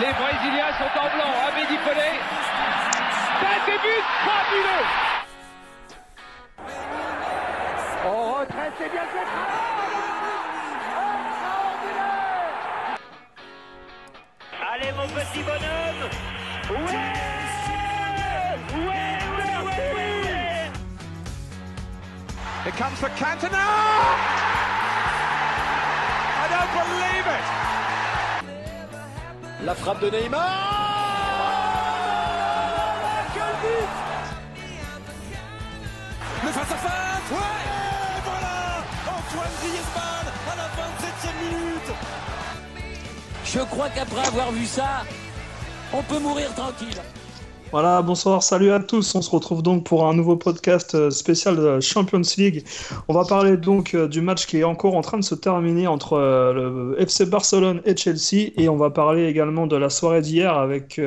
Les Brésiliens sont en blanc. Amédi Pelé. Ça débute fabuleux. On retraite, c'est bien fait. Allez mon petit bonhomme Ouais Ouais, ouais, ouais, ouais Here comes the Cantona. I don't believe it. La frappe de Neymar. Quel but Le face-à-face Ouais. Et voilà. Antoine Griezmann à la 27e minute. Je crois qu'après avoir vu ça, on peut mourir tranquille. Voilà, bonsoir, salut à tous. On se retrouve donc pour un nouveau podcast euh, spécial de Champions League. On va parler donc euh, du match qui est encore en train de se terminer entre euh, le FC Barcelone et Chelsea. Et on va parler également de la soirée d'hier avec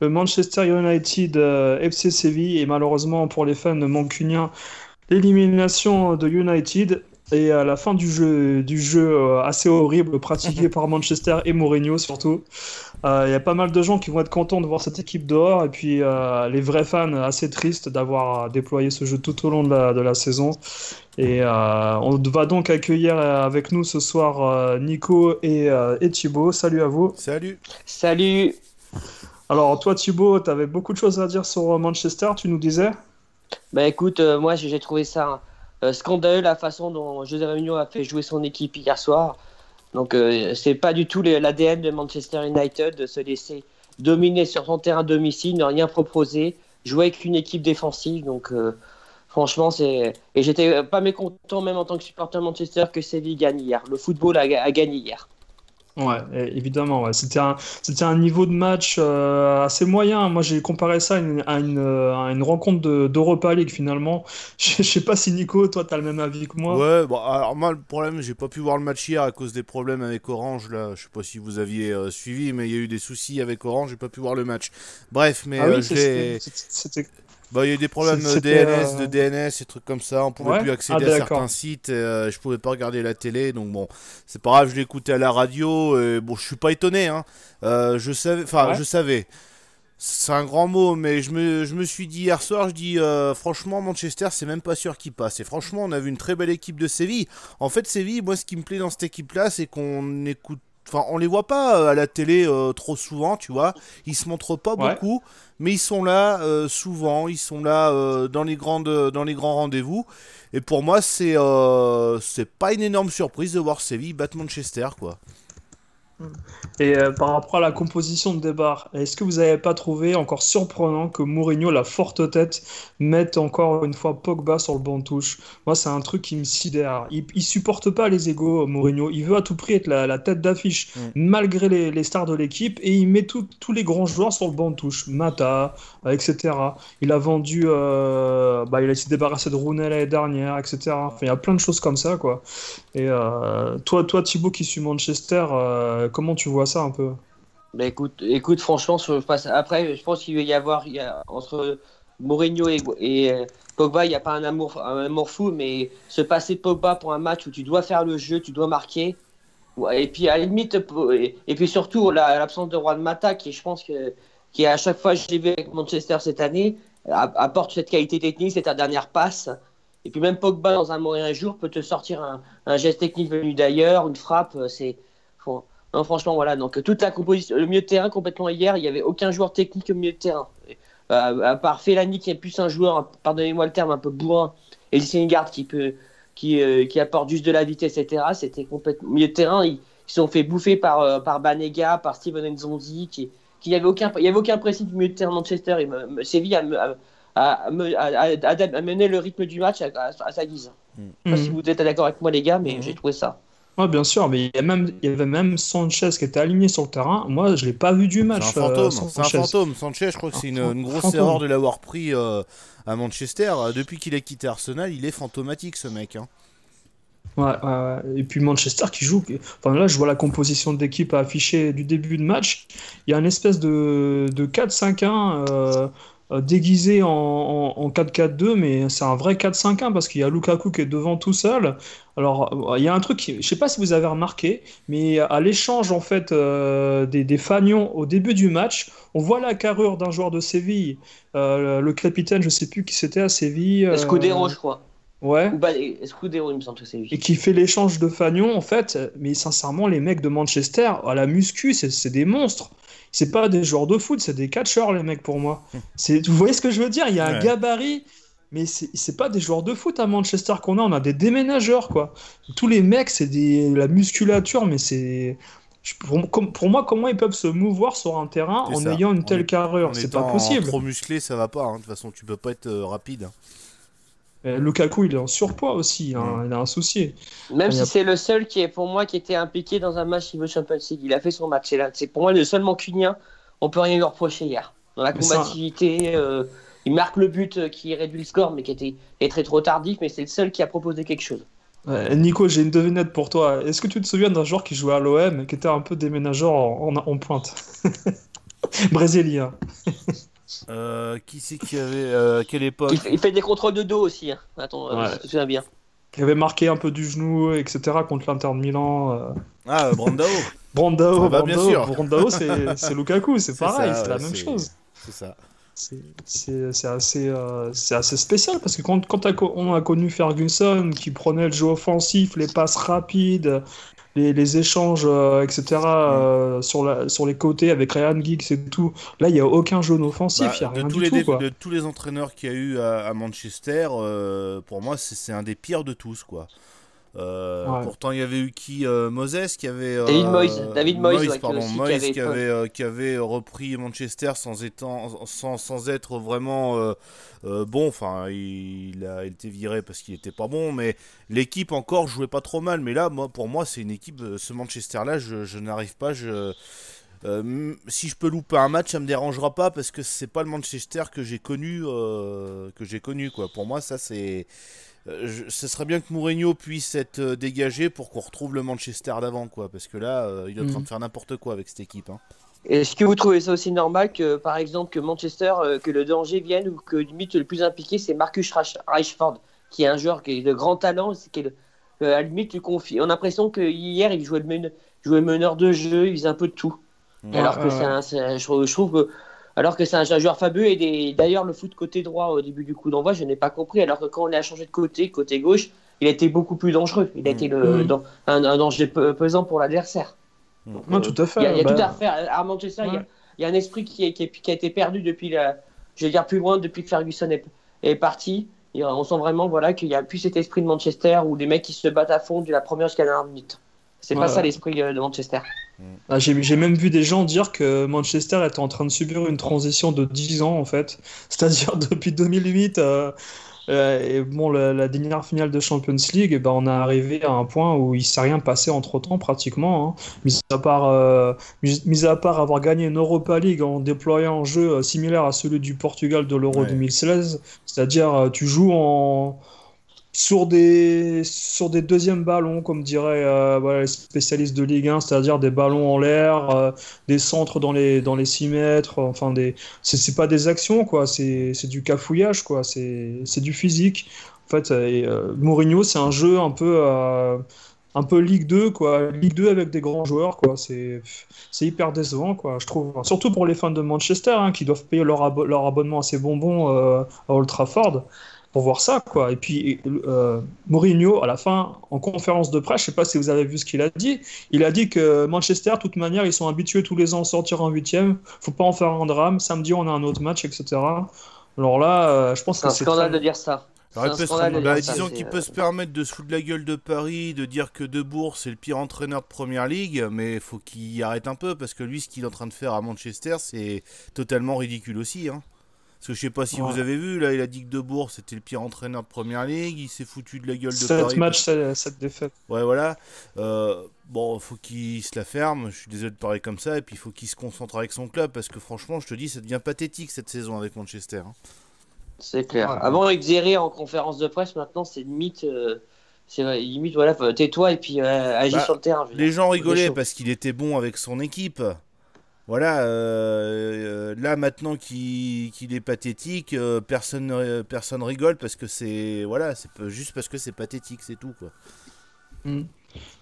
le Manchester United FC Séville. Et malheureusement pour les fans mancuniens, l'élimination de United. Et à la fin du jeu, du jeu assez horrible pratiqué par Manchester et Mourinho surtout. Il y a pas mal de gens qui vont être contents de voir cette équipe dehors et puis euh, les vrais fans assez tristes d'avoir déployé ce jeu tout au long de la, de la saison. Et euh, on va donc accueillir avec nous ce soir euh, Nico et, et Thibaut. Salut à vous. Salut. Salut. Alors toi Thibaut, tu avais beaucoup de choses à dire sur Manchester, tu nous disais? Bah écoute, moi j'ai trouvé ça scandaleux la façon dont José Mourinho a fait jouer son équipe hier soir. Donc euh, c'est pas du tout l'ADN de Manchester United de se laisser dominer sur son terrain domicile, ne rien proposer, jouer avec une équipe défensive. Donc euh, franchement c'est et j'étais pas mécontent même en tant que supporter Manchester que Séville gagne hier. Le football a gagné hier. Ouais, évidemment. Ouais. C'était un, c'était un niveau de match euh, assez moyen. Moi, j'ai comparé ça à une, à une, à une rencontre d'Europa League finalement. Je, sais pas si Nico, toi, tu as le même avis que moi. Ouais, bon, alors moi, le problème, j'ai pas pu voir le match hier à cause des problèmes avec Orange. Là, je sais pas si vous aviez euh, suivi, mais il y a eu des soucis avec Orange. J'ai pas pu voir le match. Bref, mais ah oui, euh, c'était, j'ai. c'était- Bah, il y a eu des problèmes C'est- DNS, c'était, de euh, DNS, et trucs comme ça. On pouvait Ouais plus accéder Ah, à d'accord. certains sites. et, euh, je pouvais pas regarder la télé. Donc bon, c'est pas grave. Je écouté à la radio. Et bon, je suis pas étonné. Hein. Euh, je savais. Enfin, Ouais. je savais. C'est un grand mot, mais je me, je me suis dit hier soir, je dis euh, franchement Manchester, c'est même pas sûr qu'il passe. Et franchement, on a vu une très belle équipe de Séville. En fait, Séville, moi, ce qui me plaît dans cette équipe-là, c'est qu'on écoute. Enfin, on les voit pas euh, à la télé euh, trop souvent, tu vois. Ils se montrent pas Ouais. beaucoup, mais ils sont là euh, souvent. Ils sont là euh, dans les grandes, dans les grands rendez-vous. Et pour moi, c'est, c'est pas une énorme surprise de voir Séville battre Manchester, quoi. Et euh, par rapport à la composition de départ, est-ce que vous n'avez pas trouvé encore surprenant que Mourinho, la forte tête, mette encore une fois Pogba sur le banc de touche? Moi, c'est un truc qui me sidère. Il, il supporte pas les égaux, Mourinho. Il veut à tout prix être la, la tête d'affiche, Mm. malgré les, les stars de l'équipe, et il met tous les grands joueurs sur le banc de touche. Mata, etc. Il a vendu, euh, bah, il a s'est débarrassé de Rooney l'année dernière, etc. Enfin, il y a plein de choses comme ça, quoi. Et euh, toi, toi, Thibaut, qui suis Manchester, comment tu vois ça un peu? Bah écoute, écoute franchement, après je pense qu'il va y avoir y entre Mourinho et, euh, Pogba, il n'y a pas un amour, un amour fou, mais se passer Pogba pour un match où tu dois faire le jeu, tu dois marquer. Et puis à la limite, et, puis surtout la- l'absence de Juan Mata, qui je pense que qui à chaque fois je l'ai vu avec Manchester cette année, apporte cette qualité technique, c'est ta dernière passe. Et puis même Pogba dans un mauvais jour peut te sortir un, un geste technique venu d'ailleurs, une frappe, euh, c'est non, franchement, voilà. Donc, toute la composition, le milieu de terrain, complètement hier, il n'y avait aucun joueur technique au milieu de terrain. Euh, à part Fellaini, qui est plus un joueur, pardonnez-moi le terme, un peu bourrin, et Syndergaard qui peut, qui, euh, qui apporte juste de la vitesse, etc. C'était complètement. Au milieu de terrain, ils ils se sont fait bouffer par, euh, par Banega, par Steven Nzonzi, qui, qui avait aucun, il y avait aucun principe du milieu de terrain de Manchester. Et Séville a, a, a, a, a- a- a mené le rythme du match à, à- à sa guise. Je sais pas si vous êtes d'accord avec moi, les gars, mais Mhm. j'ai trouvé ça. Ouais, bien sûr, mais il y, a même, il y avait même Sanchez qui était aligné sur le terrain. Moi, je l'ai pas vu du match. C'est un fantôme, euh, c'est un Sanchez. fantôme. Sanchez, je crois que c'est une, Un une grosse fantôme. erreur de l'avoir pris euh, à Manchester. Depuis qu'il a quitté Arsenal, il est fantomatique ce mec. hein. Ouais, ouais, ouais. Et puis Manchester qui joue. Enfin, là, je vois la composition d'équipe affichée du début de match. Il y a une espèce de, de 4-5-1 euh, euh, déguisé en, en, 4-4-2, mais c'est un vrai 4-5-1 parce qu'il y a Lukaku qui est devant tout seul. Alors, il y a un truc, je sais pas si vous avez remarqué, mais à l'échange en fait euh, des, des fanions au début du match, on voit la carrure d'un joueur de Séville, euh, le capitaine, je sais plus qui c'était à Séville. Escudero, je crois. Ouais. Ou bah, Escudero, il me semble que c'est Et qui fait l'échange de fanions, en fait. Mais sincèrement, les mecs de Manchester, à la muscu, c'est des monstres c'est pas des joueurs de foot, c'est des catcheurs, les mecs, pour moi. C'est, vous voyez ce que je veux dire? Il y a un gabarit, mais c'est pas des joueurs de foot à Manchester qu'on a, on a des déménageurs, quoi. Tous les mecs, c'est des... la musculature, mais c'est. Pour, moi, comment ils peuvent se mouvoir sur un terrain en ayant une telle carrure? C'est pas possible. Trop musclé, ça va pas. Hein. De toute façon, tu peux pas être euh, rapide. Euh, Lukaku, il est en surpoids aussi, hein, il a un souci. Même si c'est le seul qui est pour moi qui était impliqué dans un match niveau Champions League, il a fait son match. C'est pour moi le seul mancunien. On peut rien lui reprocher hier. Dans la combativité, euh, il marque le but euh, qui réduit le score, mais qui était très trop tardif. Mais c'est le seul qui a proposé quelque chose. Nico, j'ai une devinette pour toi. Est-ce que tu te souviens d'un joueur qui jouait à l'OM, qui était un peu déménageur en, en pointe? Brésilien. Euh, qui c'est qui avait. Euh, quelle époque il fait, des contrôles de dos aussi. Hein. Attends, euh, je me bien. Qui avait marqué un peu du genou, etc. contre l'Inter de Milan. Ah, Brandao. Brandao, ah, bah, bien sûr. Brandao, c'est Lukaku, c'est pareil, c'est la même chose. C'est ça. C'est assez, c'est assez spécial parce que quand, quand on a connu Ferguson qui prenait le jeu offensif, les passes rapides, les, échanges, euh, etc., euh, sur, la, sur les côtés avec Ryan Giggs et tout. Là, il n'y a aucun jaune offensif, bah, il n'y a rien du les, tout. Quoi. De tous les entraîneurs qu'il y a eu à, Manchester, euh, pour moi, c'est un des pires de tous. quoi. Pourtant, il y avait eu qui Moses qui avait. David Moyes. David Moyes, pardon, Moyes qui, avait, qui, avait, repris Manchester sans, étant, sans, sans être vraiment euh, bon, enfin, il, a été viré parce qu'il était pas bon, mais l'équipe encore jouait pas trop mal. Mais là, moi, pour moi, c'est une équipe, euh, ce Manchester-là, je, n'arrive pas. Je, euh, si je peux louper un match, ça me dérangera pas parce que c'est pas le Manchester que j'ai connu, que j'ai connu quoi. Pour moi, ça c'est, ce serait bien que Mourinho puisse être dégagé pour qu'on retrouve le Manchester d'avant quoi, parce que là, il est en train mm. de faire n'importe quoi avec cette équipe. Hein. Est-ce que vous trouvez ça aussi normal que, par exemple, que Manchester, euh, que le danger vienne ou que limite le plus impliqué, c'est Marcus Rashford, qui est un joueur qui est de grand talent, c'est qui euh, à limite, tu confies. On a l'impression que hier, il jouait le, jouait meneur de jeu, il faisait un peu de tout. alors que c'est un, je, trouve que, alors que c'est un, joueur fabuleux et d'ailleurs le foot côté droit au début du coup d'envoi, je n'ai pas compris. Alors que quand on a changé de côté, côté gauche, il a été beaucoup plus dangereux. Il a été le, mm. un, un, danger pesant pour l'adversaire. Non, tout à fait. Il y a, tout bah, à faire. À Manchester, il y, a un esprit qui, qui, qui, a été perdu depuis, la, je vais dire plus loin, depuis que Ferguson est, est parti. Et on sent vraiment voilà, qu'il n'y a plus cet esprit de Manchester où les mecs qui se battent à fond de la première jusqu'à la dernière minute. C'est pas ça l'esprit euh, de Manchester. Ah, J'ai même vu des gens dire que Manchester était en train de subir une transition de 10 ans en fait. C'est-à-dire depuis 2008. Euh, et bon, la, dernière finale de Champions League, eh ben, on est arrivé à un point où il s'est rien passé entre temps pratiquement. Hein. Mis, à part, euh, mis, à part avoir gagné une Europa League en déployant un jeu euh, similaire à celui du Portugal de l'Euro 2016, c'est-à-dire tu joues en sur des, sur des deuxièmes ballons, comme diraient euh, les spécialistes de Ligue 1, c'est-à-dire des ballons en l'air, euh, des centres dans les, dans les 6 mètres, enfin, des, c'est, pas des actions, quoi, c'est, du cafouillage, quoi, c'est, du physique. En fait, euh, Mourinho, c'est un jeu un peu, un peu Ligue 2, quoi, Ligue 2 avec des grands joueurs, quoi, c'est, c'est hyper décevant, quoi, je trouve. Surtout pour les fans de Manchester, hein, qui doivent payer leur, leur abonnement à ces bonbons à Old Trafford pour voir ça, quoi. Et puis, euh, Mourinho, à la fin, en conférence de presse, je sais pas si vous avez vu ce qu'il a dit, il a dit que Manchester, de toute manière, ils sont habitués tous les ans à sortir en huitième, faut pas en faire un drame, samedi, on a un autre match, etc. Alors là, euh, je pense que c'est... un scandale de dire ça. Bah, disons qu'il peut se permettre de se foutre de la gueule de Paris, de dire que Debourg c'est le pire entraîneur de première ligue, mais il faut qu'il arrête un peu parce que lui, ce qu'il est en train de faire à Manchester, c'est totalement ridicule aussi. Hein. Parce que je sais pas si vous avez vu, là, il a dit que Debourg c'était le pire entraîneur de première ligue, il s'est foutu de la gueule de 7 matchs, 7 défaites. Ouais, voilà. Euh, bon, faut qu'il se la ferme, je suis désolé de parler comme ça, et puis il faut qu'il se concentre avec son club, parce que franchement, je te dis, ça devient pathétique cette saison avec Manchester. Hein. C'est clair. Avant, avec Zéré en conférence de presse, maintenant, c'est limite. Euh, c'est limite, voilà, tais-toi et puis euh, agis bah, sur le terrain. Les gens rigolaient parce qu'il était bon avec son équipe. Voilà, euh, là maintenant qu'il est pathétique, euh, personne, personne rigole parce que c'est voilà, c'est juste parce que c'est pathétique, c'est tout quoi. Mm.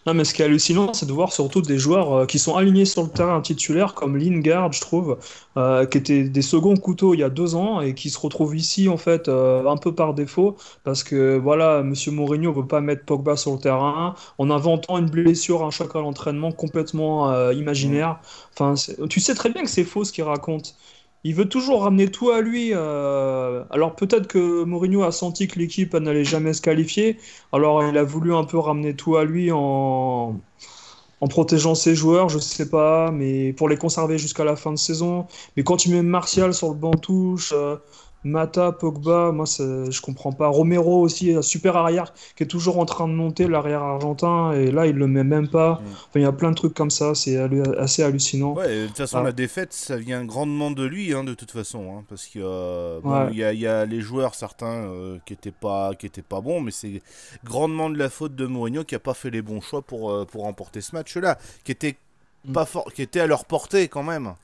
Non, mais ce qui est hallucinant, c'est de voir surtout des joueurs euh, qui sont alignés sur le terrain titulaire, comme Lingard, je trouve, euh, qui étaient des seconds couteaux il y a deux ans et qui se retrouvent ici, en fait, euh, un peu par défaut, parce que, voilà, Monsieur Mourinho veut pas mettre Pogba sur le terrain, en inventant une blessure, un choc à l'entraînement complètement imaginaire. Enfin, tu sais très bien que c'est faux ce qu'il raconte il veut toujours ramener tout à lui. Euh, alors peut-être que Mourinho a senti que l'équipe n'allait jamais se qualifier. Alors il a voulu un peu ramener tout à lui en, en protégeant ses joueurs, je sais pas, mais pour les conserver jusqu'à la fin de saison. Mais quand tu mets Martial sur le banc touche, euh, Mata, Pogba, moi je comprends pas. Romero aussi, un super arrière qui est toujours en train de monter, l'arrière argentin, et là il le met même pas. Mm. Enfin, il y a plein de trucs comme ça, c'est assez hallucinant. Ouais, de toute façon, la défaite, ça vient grandement de lui, hein, de toute façon, hein, parce qu'il euh, y, a, les joueurs, certains, euh, qui n'étaient pas, qui étaient pas bons, mais c'est grandement de la faute de Mourinho qui a pas fait les bons choix pour, euh, pour remporter ce match-là, qui était, mm. pas fort, qui était à leur portée quand même.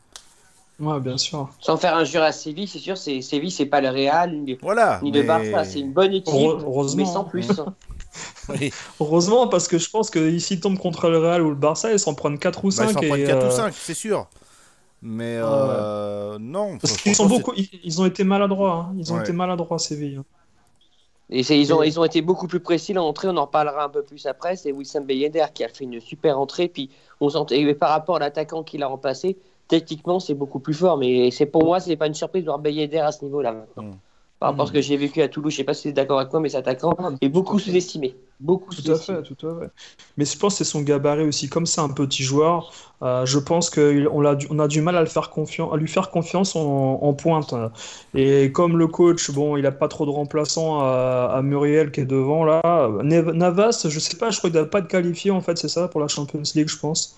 Ouais, bien sûr. Sans faire injure à Séville, c'est sûr, c'est Séville, c'est pas le Real, ni, voilà, ni le Barça, c'est une bonne équipe, mais sans plus. Heureusement, parce que je pense que s'ils tombent contre le Real ou le Barça, ils s'en prennent 4 ou 5. Bah, ils s'en prennent 4 ou 5, euh, c'est sûr. Mais euh, non. Parce qu'ils sont beaucoup, ils, ont été maladroits. Hein. Ils ont été maladroits, Séville. Et ils ont, ils ont été beaucoup plus précis l'entrée, on en reparlera un peu plus après. C'est Wissam Ben qui a fait une super entrée. Puis on sentait, par rapport à l'attaquant qui l'a remplacé, techniquement, c'est beaucoup plus fort. Mais c'est pour moi, c'est pas une surprise de voir Bayeder à ce niveau-là maintenant. Mm. Par rapport à ce que j'ai vécu à Toulouse, je sais pas si tu es d'accord avec moi, mais cet attaquant est beaucoup sous-estimé. Beaucoup tout à fait, tout à fait. Mais je pense que c'est son gabarit aussi. Comme c'est un petit joueur, euh, je pense qu'on a, du, on a du mal à, le faire confiance, à lui faire confiance en, pointe. Et comme le coach, bon, il n'a pas trop de remplaçants à, Muriel qui est devant là. Navas, je sais pas, je crois qu'il n'a pas de qualifié en fait, c'est ça pour la Champions League, je pense.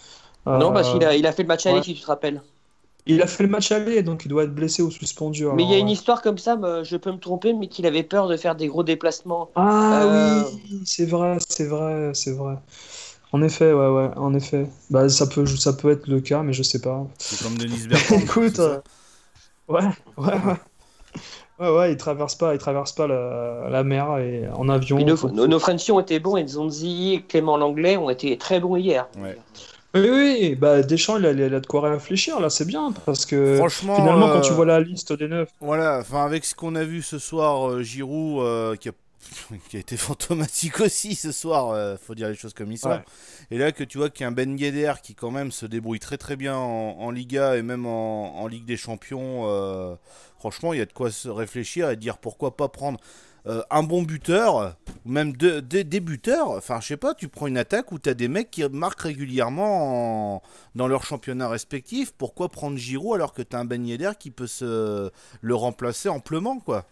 Non, parce qu'il a, il a fait le match aller, si tu te rappelles. Il a fait le match aller, donc il doit être blessé ou suspendu. mais il y a une histoire comme ça, je peux me tromper, mais qu'il avait peur de faire des gros déplacements. Ah euh, oui, c'est vrai, c'est vrai, c'est vrai. En effet, ouais, ouais, en effet. Bah, ça peut, ça peut être le cas, mais je sais pas. C'est comme Denis Bertrand. Écoute, euh, ouais, ouais, ouais. Ouais, ouais, il traverse pas, il traverse pas la, la mer et en avion. Nos, nos, Frenchies ont été bons et Zonzi et Clément Langlais ont été très bons hier. Ouais. Oui, oui, bah Deschamps, il a, il a de quoi réfléchir, là, c'est bien, parce que Franchement, finalement, quand tu euh, vois la liste des neufs... Voilà, enfin, avec ce qu'on a vu ce soir, euh, Giroud, euh, qui, a, qui, a, été fantomatique aussi ce soir, faut dire les choses comme ils sont. Et là, que tu vois qu'il y a un Ben Yedder qui, quand même, se débrouille très très bien en, en Liga et même en, en Ligue des Champions, franchement, il y a de quoi se réfléchir et dire pourquoi pas prendre euh, un bon buteur, ou même des buteurs, enfin je sais pas, tu prends une attaque où tu as des mecs qui marquent régulièrement dans leur championnat respectif, pourquoi prendre Giroud alors que tu as un Ben Yedder qui peut se le remplacer amplement quoi?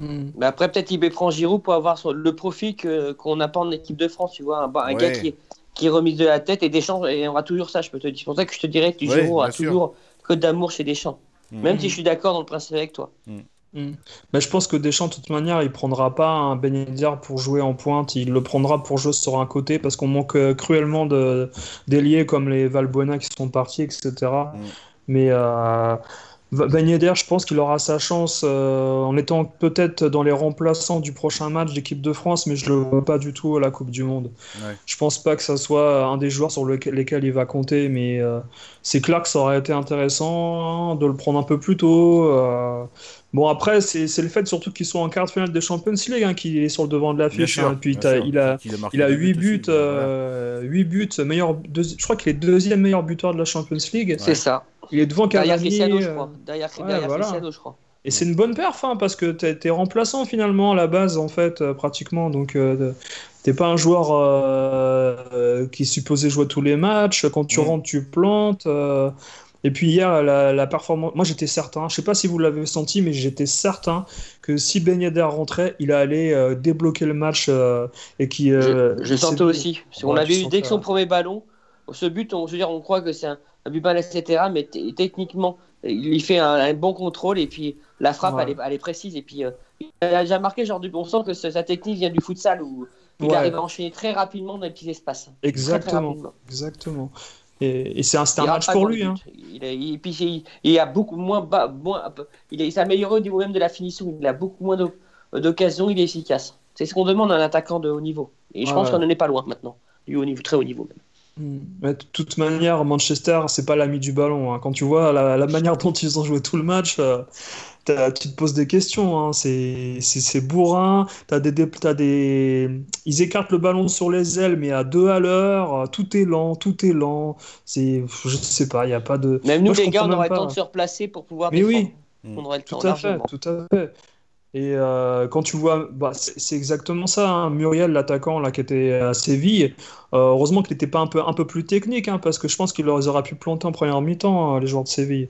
Hmm. Mais après peut-être il prend Giroud pour avoir le profit qu'on n'a pas en équipe de France, tu vois, un, gars qui est, qui remise de la tête et Deschamps, et on aura toujours ça, je peux te dire. C'est pour ça que je te dirais que Giroud a toujours que d'amour chez Deschamps. Hmm. Même si je suis d'accord dans le principe avec toi. Hmm. Mm. Mais je pense que Deschamps, de toute manière, il prendra pas un Ben pour jouer en pointe. Il le prendra pour jouer sur un côté parce qu'on manque euh, cruellement de d'ailiers comme les Valbuena qui sont partis, etc. Mm. Mais euh, ben je pense qu'il aura sa chance euh, en étant peut-être dans les remplaçants du prochain match d'équipe de France, mais je le vois pas du tout à la Coupe du Monde. Je pense pas que ça soit un des joueurs sur lesquels il va compter, mais euh, c'est clair que ça aurait été intéressant de le prendre un peu plus tôt. Bon, après, c'est le fait surtout qu'ils sont en quart de finale de Champions League hein, qui est sur le devant de l'affiche. Hein. Puis il, a, il a, il a 8 buts, euh, 8 buts meilleur, je crois qu'il est deuxième meilleur buteur de la Champions League. C'est ça. Il est devant Derrière Cristiano, je crois. Derrière, Cristiano, je crois. Et c'est une bonne perf, hein, parce que t'es es remplaçant finalement à la base, en fait, euh, pratiquement. Donc, euh, t'es pas un joueur euh, qui est supposé jouer tous les matchs. Quand tu rentres, tu plantes. Et puis hier, la, performance, moi j'étais certain, je sais pas si vous l'avez senti, mais j'étais certain que si Ben Yedder rentrait, il allait euh, débloquer le match euh, et qui. Euh, je, sentais aussi. on avait eu dès que son premier ballon, ce but, on, je veux dire, on croit que c'est un, but mal, etc. Mais techniquement, il fait un, bon contrôle et puis la frappe, elle, est, précise. Et puis il a déjà marqué, genre, du, on sent que sa technique vient du futsal où il arrive à enchaîner très rapidement dans les petits espaces. Exactement. Exactement. Et, c'est un, un match pour lui. Hein. Il, puis, il, a beaucoup moins, bas, moins il s'est amélioré au niveau même de la finition. Il a beaucoup moins d'occasions, il est efficace. C'est ce qu'on demande à un attaquant de haut niveau. Et je pense qu'on n'en est pas loin maintenant, du haut niveau, très haut niveau même. Hmm. de toute manière, Manchester, c'est pas l'ami du ballon. Hein. Quand tu vois la, manière dont ils ont joué tout le match, euh, tu te poses des questions. Hein. C'est bourrin. As des, as des... Ils écartent le ballon sur les ailes, mais à deux à l'heure. Tout est lent, tout est lent. Je sais pas, il n'y a pas de. Même nous, les gars, on aurait le temps de se replacer pour pouvoir. Mais oui. On aurait le tout à fait, tout à fait. Et euh, quand tu vois, bah, c'est exactement ça. Hein. Muriel, l'attaquant là qui était à Séville, euh, heureusement qu'il n'était pas un peu, un peu plus technique, hein, parce que je pense qu'il aurait pu planter en première mi-temps, hein, les joueurs de Séville.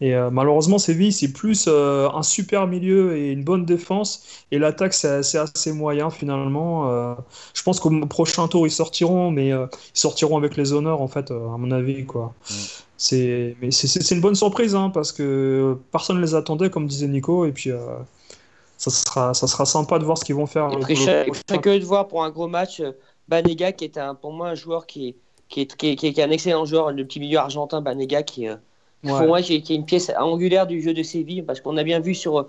Et euh, malheureusement, Séville, c'est plus un super milieu et une bonne défense. Et l'attaque, c'est assez moyen finalement. je pense qu'au prochain tour, ils sortiront, mais ils sortiront avec les honneurs, en fait, à mon avis. quoi. Mm. C'est une bonne surprise, parce que personne ne les attendait, comme disait Nico. Et puis ça sera, ça sera sympa de voir ce qu'ils vont faire. Je serais que de voir pour un gros match euh, Banega, qui est un, pour moi un joueur qui est, qui est, qui est, un excellent joueur, le petit milieu argentin Banega, qui, euh, pour moi, qui est, une pièce angulaire du jeu de Séville, parce qu'on a bien vu sur.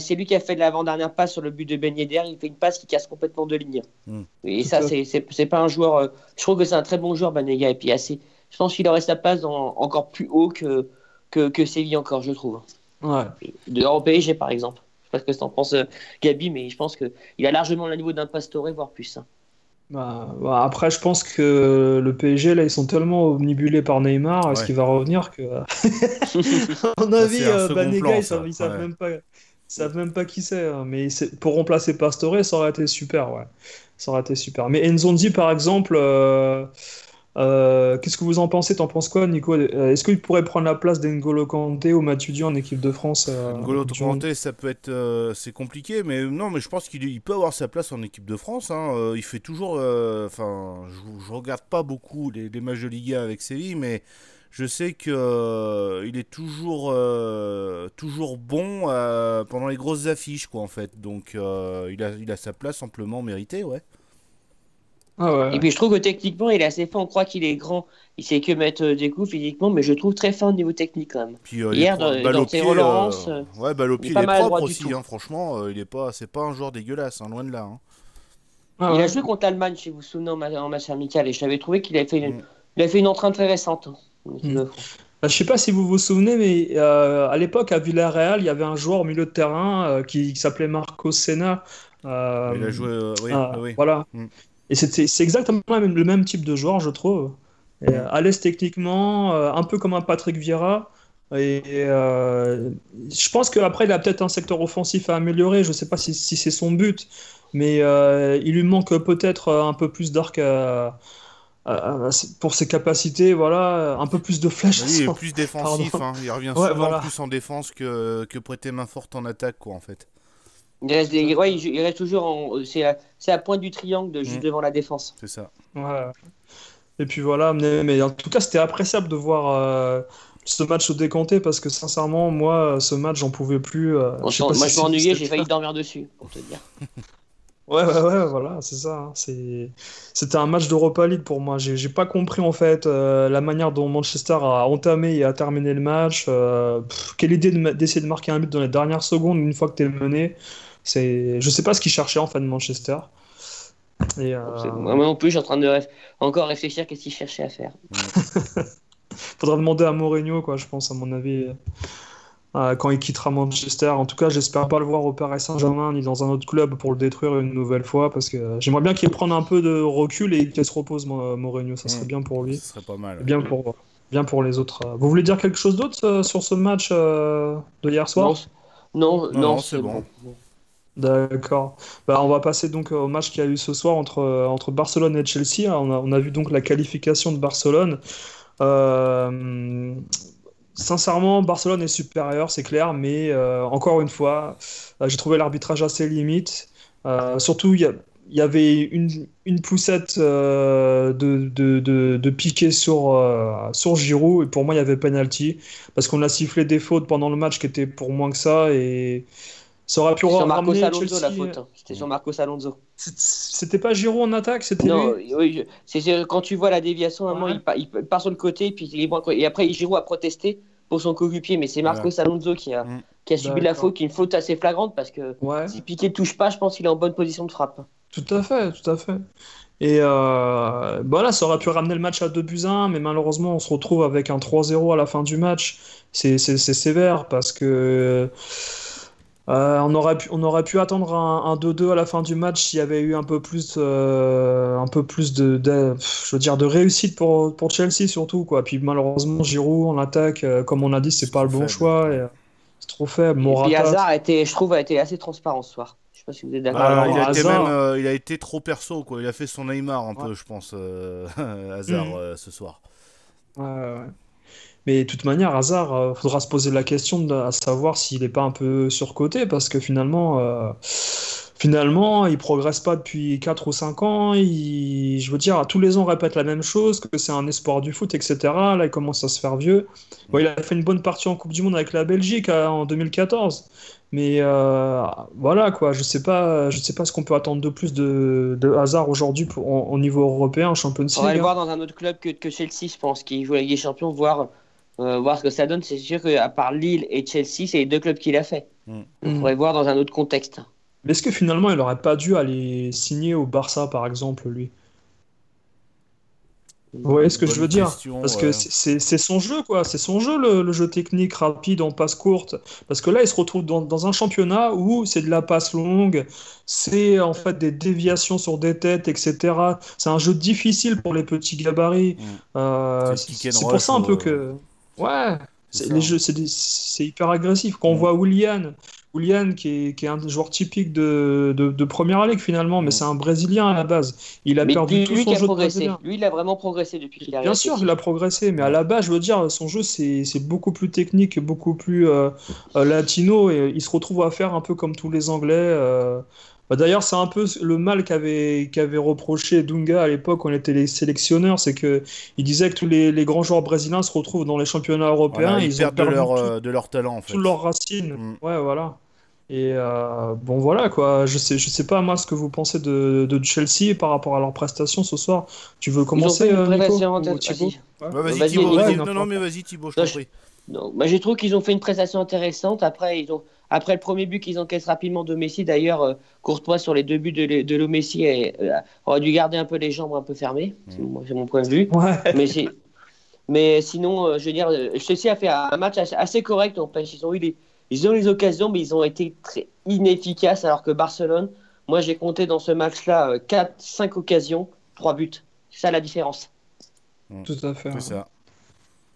C'est lui qui a fait l'avant-dernière passe sur le but de Ben Yedder. Il fait une passe qui casse complètement de ligne. Hmm. Et ça, c'est pas un joueur. Euh, je trouve que c'est un très bon joueur, Banega. Et puis, assez, je pense qu'il aurait sa place dans, encore plus haut que, que, que Séville, encore, je trouve. Ouais. De, au PSG, par exemple sais pas ce que tu en penses, euh, Gabi, mais je pense qu'il a largement le niveau d'un Pastore, voire plus. Hein. Bah, bah, après, je pense que le PSG, là, ils sont tellement omnibulés par Neymar, est-ce qu'il va revenir que. à mon avis, euh, Banega, ils, savent, savent même pas. savent même pas qui c'est, hein. mais pour remplacer Pastore, ça aurait été super, ouais. Ça aurait été super. Mais Enzondi, par exemple, euh, euh, qu'est-ce que vous en pensez? T'en penses quoi, Nico? Euh, Est-ce qu'il pourrait prendre la place d'Engolo Kanté ou Matuidi en équipe de France euh, N'Golo Kanté, ça peut être, c'est compliqué, mais non, mais je pense qu'il peut avoir sa place en équipe de France. Hein. il fait toujours, enfin, je, je, regarde pas beaucoup les, matchs de Liga avec Séville, mais je sais que il est toujours, toujours bon pendant les grosses affiches, quoi, en fait. Donc, il a, il a sa place amplement méritée, ouais. Ah Et puis je trouve que techniquement, il est assez fin. On croit qu'il est grand. Il sait que mettre euh, des coups physiquement, mais je trouve très fin au niveau technique quand même. Puis, euh, Hier, dans, dans ses relances, euh, ouais, balle au pied, il est, propre aussi. Hein, franchement, il est pas, c'est pas un joueur dégueulasse, hein, loin de là. Hein. Ah il a joué contre l'Allemagne, si vous vous souvenez, en, match amical, et j'avais trouvé qu'il avait fait une, mm. il fait une entraîne très récente. Hein, mm. bah, je sais pas si vous vous souvenez, mais à l'époque, à Villarreal, il y avait un joueur au milieu de terrain qui, s'appelait Marco Senna. il a joué, oui, oui. Voilà. Mm. Et c'est exactement le même type de joueur, je trouve. Euh, à l'aise techniquement, euh, un peu comme un Patrick Vieira. Et euh, je pense qu'après, il a peut-être un secteur offensif à améliorer. Je ne sais pas si, c'est son but, mais il lui manque peut-être un peu plus d'arc pour ses capacités. Voilà, un peu plus de flèches. Oui, il est plus défensif. Hein. Il revient souvent plus en défense que, que prêter main forte en attaque, quoi, en fait. Il reste, il, reste toujours en. C'est à, la pointe du triangle de, juste mm. devant la défense. C'est ça. Et puis voilà, mais, en tout cas, c'était appréciable de voir euh, ce match au décompté parce que sincèrement, moi, ce match, j'en pouvais plus. Euh, moi, je m'ennuyais, j'ai failli dormir dessus, pour te dire. Ouais, ouais, ouais, voilà, c'est ça. Hein. C'était un match d'Europa League pour moi. J'ai pas compris en fait euh, la manière dont Manchester a entamé et a terminé le match. quelle idée d'essayer de, marquer un but dans les dernières secondes une fois que tu es mené. C'est, je sais pas ce qu'il cherchait en fin de Manchester. Et, euh, Moi non plus, je suis en train de encore réfléchir qu'est-ce qu'il cherchait à faire. Faudra demander à Mourinho, quoi, je pense, à mon avis, euh, quand il quittera Manchester. En tout cas, j'espère pas le voir au Paris Saint-Germain ni dans un autre club pour le détruire une nouvelle fois, parce que j'aimerais bien qu'il prenne un peu de recul et qu'il se repose, Mourinho. Ça serait mm. bien pour lui. Ça serait pas mal. Bien pour, bien pour les autres. Vous voulez dire quelque chose d'autre euh, sur ce match de hier soir? Non, non, c'est bon. D'accord. Bah, on va passer donc au match qu'il y a eu ce soir entre, entre Barcelone et Chelsea. On a, on a vu donc la qualification de Barcelone. Euh, sincèrement, Barcelone est supérieur, c'est clair, mais euh, encore une fois, euh, j'ai trouvé l'arbitrage assez limite. surtout, il y, avait une, une poussette de, de, de, piqué sur, sur Giroud, et pour moi, il y avait penalty, parce qu'on a sifflé des fautes pendant le match qui étaient pour moins que ça, et Ça aurait pu Sur Marcos ramener Alonso Chelsea. la faute. hein. C'était sur Marcos Alonso. C'était pas Giroud en attaque, c'était Non, lui? oui, je- c'est quand tu vois la déviation, à un moment, Ouais. il, part, il part sur le côté, puis il est et après Giroud a protesté pour son coéquipier, mais c'est Marcos Alonso qui a, Mm. qui a subi la faute, qui est une faute assez flagrante parce que Ouais. si Piqué ne touche pas, je pense qu'il est en bonne position de frappe. Tout à fait, tout à fait. Et euh, voilà, ça aurait pu ramener le match à 2 buts à 1, mais malheureusement, on se retrouve avec un 3-0 à la fin du match. C'est c'est- c'est sévère parce que euh, on aurait pu, on aurait pu attendre un, un 2-2 à la fin du match s'il y avait eu un peu plus, euh, un peu plus de, de- je veux dire, de réussite pour, pour Chelsea surtout, quoi. Puis malheureusement, Giroud en attaque, euh, comme on a dit, c'est pas le bon faible. choix. C'est trop faible. Et puis Hazard a été, je trouve, a été assez transparent ce soir. Je sais pas si vous êtes d'accord. Ah, Alors, il, a été Hazard- même, euh, il a été trop perso, quoi. Il a fait son Neymar un peu, je pense, euh, Hazard, euh, ce soir. Ouais, ouais. Mais de toute manière, Hazard, euh, faudra se poser la question de, à savoir s'il n'est pas un peu surcoté, parce que finalement, euh, finalement, il progresse pas depuis 4 ou 5 ans. Il, je veux dire, tous les ans, on répète la même chose, que c'est un espoir du foot, etc. Là, il commence à se faire vieux. Bon, il a fait une bonne partie en Coupe du Monde avec la Belgique euh, en 2014. Mais euh, voilà quoi, je sais pas, je sais pas ce qu'on peut attendre de plus de, de Hazard aujourd'hui au, au niveau européen en Champions On va League. le hein. voir dans un autre club que, que Chelsea, je pense, qui joue la Ligue des Champions, voir, euh, voir ce que ça donne. C'est sûr qu'à part Lille et Chelsea, c'est les deux clubs qu'il a fait. Mm. On Mm. pourrait voir dans un autre contexte. Mais est-ce que finalement, il aurait pas dû aller signer au Barça, par exemple, lui? Vous voyez ce que je veux dire? question, Parce que c'est son jeu, quoi. C'est son jeu, le, le jeu technique, rapide, en passe courte. Parce que là, il se retrouve dans, dans un championnat où c'est de la passe longue, c'est en fait des déviations sur des têtes, etc. C'est un jeu difficile pour les petits gabarits. Mm. Euh, C'est pour ça un peu au- que... Ouais, C'est les jeux, c'est des- c'est hyper agressif. Quand on voit Willian, Willian qui est, qui est un joueur typique de, de, de première ligue finalement, mais c'est un Brésilien à la base. Il a Mais perdu lui, tout lui son a jeu progressé. Lui, il a vraiment progressé depuis qu'il est arrivé. Bien sûr, il a progressé, mais à la base, je veux dire, son jeu, c'est c'est beaucoup plus technique, beaucoup plus euh, euh, latino, et il se retrouve à faire un peu comme tous les Anglais. euh. Bah, D'ailleurs, c'est un peu le mal qu'avait qu'avait reproché Dunga à l'époque, quand on était les sélectionneurs, c'est que il disait que tous les, les grands joueurs brésiliens se retrouvent dans les championnats européens, Voilà, ils, perdent de leur, tout- euh, de leur talent, en fait. toutes leurs racines. Mm. Ouais, voilà. Et euh, bon, voilà quoi. Je sais, je sais pas moi ce que vous pensez de, de Chelsea par rapport à leurs prestations ce soir. Tu veux Ils ont commencer, fait une euh, Nico prestation Vas-y. Ouais, Thibaut. Ouais, Non, non, mais vas-y, Thibaut, je t'en prie. Non, bah, j'ai trouvé qu'ils ont fait une prestation intéressante. Après, ils ont... Après le premier but qu'ils encaissent rapidement de Messi, d'ailleurs, euh, Courtois sur les deux buts de, de Messi euh, aurait dû garder un peu les jambes un peu fermées. C'est mon, c'est mon point de vue. Ouais. Mais, c'est- mais sinon, euh, je veux dire, Chelsea a fait un match assez, correct. En fait. Ils ont eu les, ils ont eu les occasions, mais ils ont été très inefficaces. Alors que Barcelone, moi j'ai compté dans ce match-là 4, 5 occasions, 3 buts. C'est ça la différence. Tout à fait. C'est ça.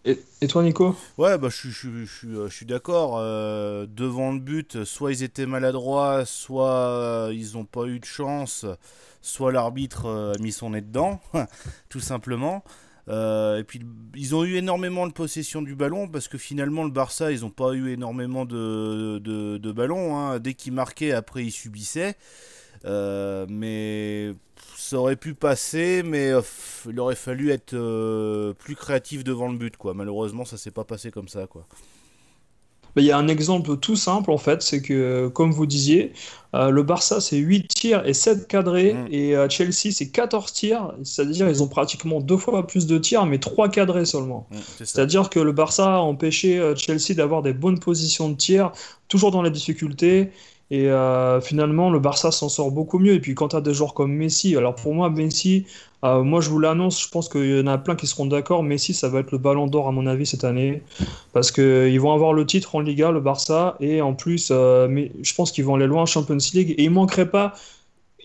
Et, toi, Nico? Ouais, bah, je, je, je, euh, je suis d'accord. euh, devant le but, soit ils étaient maladroits, soit euh, ils n'ont pas eu de chance, soit l'arbitre a mis son nez dedans, tout simplement. Et puis ils ont eu énormément de possession du ballon parce que finalement le Barça ils n'ont pas eu énormément de, de, ballons. hein. Dès qu'ils marquaient, après ils subissaient. Euh, mais ça aurait pu passer, mais euh, il aurait fallu être euh, plus créatif devant le but, quoi. Malheureusement, ça s'est pas passé comme ça, quoi. Il y a un exemple tout simple en fait, c'est que comme vous disiez, euh, le Barça c'est 8 tirs et 7 cadrés Mm. et euh, Chelsea c'est 14 tirs, c'est-à-dire ils ont pratiquement deux fois plus de tirs mais 3 cadrés seulement. Mm. C'est-à-dire que le Barça a empêché Chelsea d'avoir des bonnes positions de tir, toujours dans la difficulté. Et euh, finalement, le Barça s'en sort beaucoup mieux. Et puis, quand tu as des joueurs comme Messi, alors pour moi, Messi, euh, moi je vous l'annonce, je pense qu'il y en a plein qui seront d'accord. Messi, ça va être le ballon d'or, à mon avis, cette année. Parce qu'ils vont avoir le titre en Liga, le Barça. Et en plus, euh, je pense qu'ils vont aller loin en Champions League. Et il manquerait pas.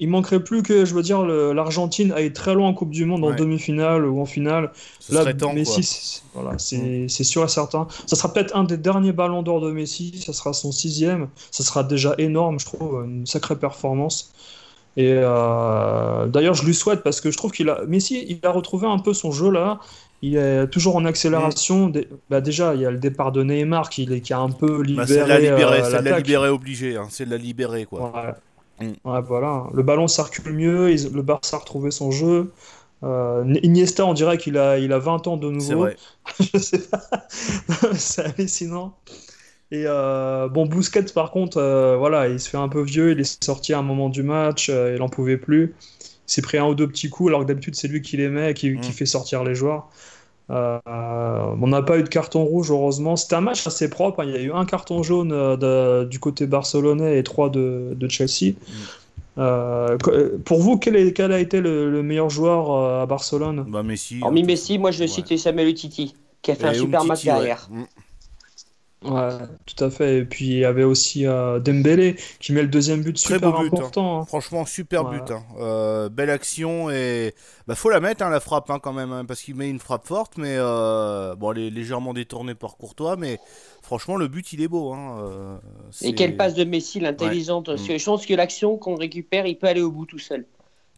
Il manquerait plus que, je veux dire, l'Argentine aille très loin en Coupe du Monde, en Ouais. demi-finale ou en finale. Ce Là, serait temps, Messi, c'est- voilà, c'est c'est sûr et certain. Ça sera peut-être un des derniers ballons d'or de Messi, ça sera son sixième. Ça sera déjà énorme, je trouve, une sacrée performance. Et euh, d'ailleurs, je lui souhaite parce que je trouve qu'il a. Messi, il a retrouvé un peu son jeu là. Il est toujours en accélération. Dé- bah, déjà, il y a le départ de Neymar qui, qui a un peu Bah, libéré. c'est de la libérer, euh, c'est la libérer obligé, hein. c'est de la libérer, quoi. Ouais. Mm. Ouais, voilà. Le ballon circule mieux, ils- le Barça a retrouvé son jeu. Euh, Iniesta, on dirait qu'il a, il a 20 ans de C'est nouveau. vrai. Je sais pas. C'est hallucinant. Et euh, bon, Busquets, par contre, euh, voilà, il se fait un peu vieux. Il est sorti à un moment du match. euh, il en pouvait plus. Il s'est pris un ou deux petits coups, alors que d'habitude, c'est lui qui les met et qui, Mm. qui fait sortir les joueurs. Euh, on n'a pas eu de carton rouge, heureusement. C'était un match assez propre. hein. Il y a eu un carton jaune euh, de- du côté barcelonais et trois de, de Chelsea. Qu- euh, pour vous, quel, est- quel a été le, le meilleur joueur euh, à Barcelone? Bah, Messi. Hormis hein, Messi, moi je Ouais. citais Samuel Titi, qui a fait Et un super Umtiti, match derrière. Mm. Ouais, tout à fait. Et puis il y avait aussi euh, Dembélé qui met le deuxième but Très super beau but, important. hein. Franchement, super Ouais. but. hein. Euh, belle action et bah faut la mettre hein, la frappe hein, quand même hein, parce qu'il met une frappe forte, mais euh, bon, elle est légèrement détournée par Courtois, mais franchement le but il est beau. Hein. euh, Et quelle passe de Messi, l'intelligente. Parce que Je pense que l'action qu'on récupère, il peut aller au bout tout seul.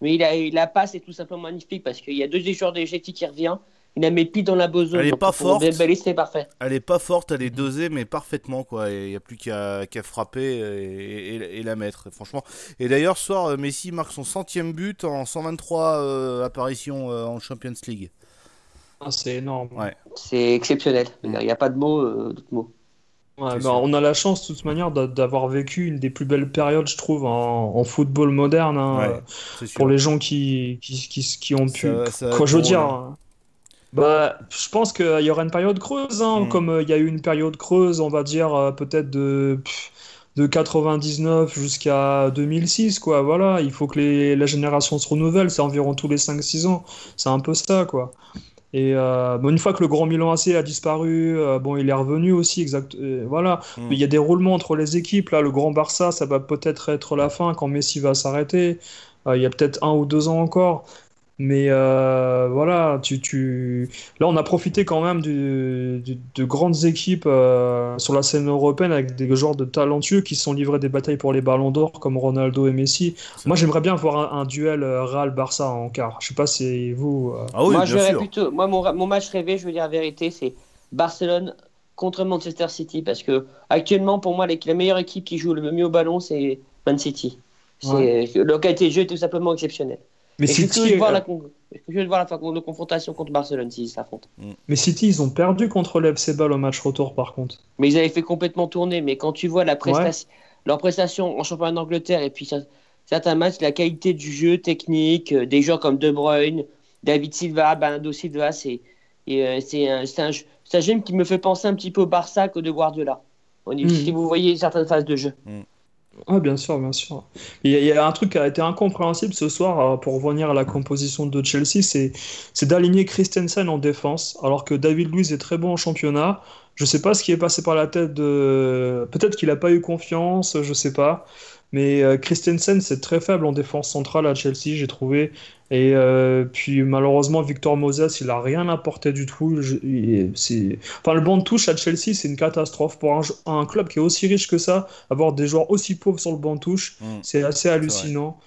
Mais il a, la passe est tout simplement magnifique parce qu'il y a deux joueurs GT qui revient. Il la met pile dans la besoin. Elle est pas forte. Dembélé, c'est parfait. Elle est pas forte, elle est dosée, mais parfaitement quoi. Il n'y a plus qu'à qu'à frapper et, et- et la mettre. Franchement. Et d'ailleurs, ce soir, euh, Messi marque son centième but en 123 euh, apparitions euh, en Champions League. Ah, c'est énorme. Ouais. C'est exceptionnel. Il n'y a pas de mots, euh, d'autres mots. Ouais, bah, on a la chance, de toute manière, d'a- d'avoir vécu une des plus belles périodes, je trouve, en, en football moderne. hein, Ouais, pour les gens qui, qui, qui, qui ont pu. ça Quoi, je veux dire. hein. Bah, je pense qu'il y aura une période creuse, hein, Mm. comme euh, il y a eu une période creuse, on va dire, euh, peut-être de, de 99 jusqu'à 2006, quoi. Voilà, il faut que les, la génération se renouvelle, c'est environ tous les 5-6 ans. C'est un peu ça, quoi. Et euh, bon, une fois que le Grand Milan AC a disparu, euh, bon, il est revenu aussi, exact. euh, voilà. Mm. Mais il y a des roulements entre les équipes. Là, le Grand Barça, ça va peut-être être la fin quand Messi va s'arrêter. Il y a peut-être un ou deux ans encore. Mais euh, voilà, tu, tu... là, on a profité quand même du- du- de grandes équipes euh, sur la scène européenne avec des joueurs de talentueux qui se sont livrés des batailles pour les ballons d'or comme Ronaldo et Messi. Moi, j'aimerais bien voir un, un duel euh, Real-Barça en quart. Je sais pas si vous. euh, Ah oui, moi, je bien verrais sûr. plutôt. Moi, mon, mon match rêvé, je veux dire la vérité, c'est Barcelone contre Manchester City. Parce que actuellement, pour moi, les- la meilleure équipe qui joue le mieux au ballon, c'est Man City. C'est Le qualité de jeu est tout simplement exceptionnel. Mais Et je suis City, curieux de voir euh, la, je de voir la fa- de confrontation contre Barcelone s'ils s'affrontent. mais City, ils ont perdu contre le FC Ball au match retour, par contre. Mais ils avaient fait complètement tourner. Mais quand tu vois la prestation, leur prestation en championnat d'Angleterre et puis ça- certains matchs, la qualité du jeu technique, euh, des joueurs comme De Bruyne, David Silva, Bernardo Silva, c'est euh, c'est un, un, jeu- c'est un jeu qui me fait penser un petit peu au Barça que de Guardiola. Au niveau- Mhm. Si vous voyez certaines phases de jeu. Ah, bien sûr, bien sûr. Il y, a- un truc qui a été incompréhensible ce soir euh, pour revenir à la composition de Chelsea, c'est d'aligner Christensen en défense, alors que David Luiz est très bon en championnat. Je sais pas ce qui est passé par la tête de. Peut-être qu'il a pas eu confiance, je sais pas. Mais euh, Christensen, c'est très faible en défense centrale à Chelsea, j'ai trouvé. Et euh, puis malheureusement, Victor Moses, il a rien apporté du tout. Je- il-. Enfin, le banc de touche à Chelsea, c'est une catastrophe. Pour un, un club qui est aussi riche que ça, avoir des joueurs aussi pauvres sur le banc de touche, Mm. c'est assez hallucinant.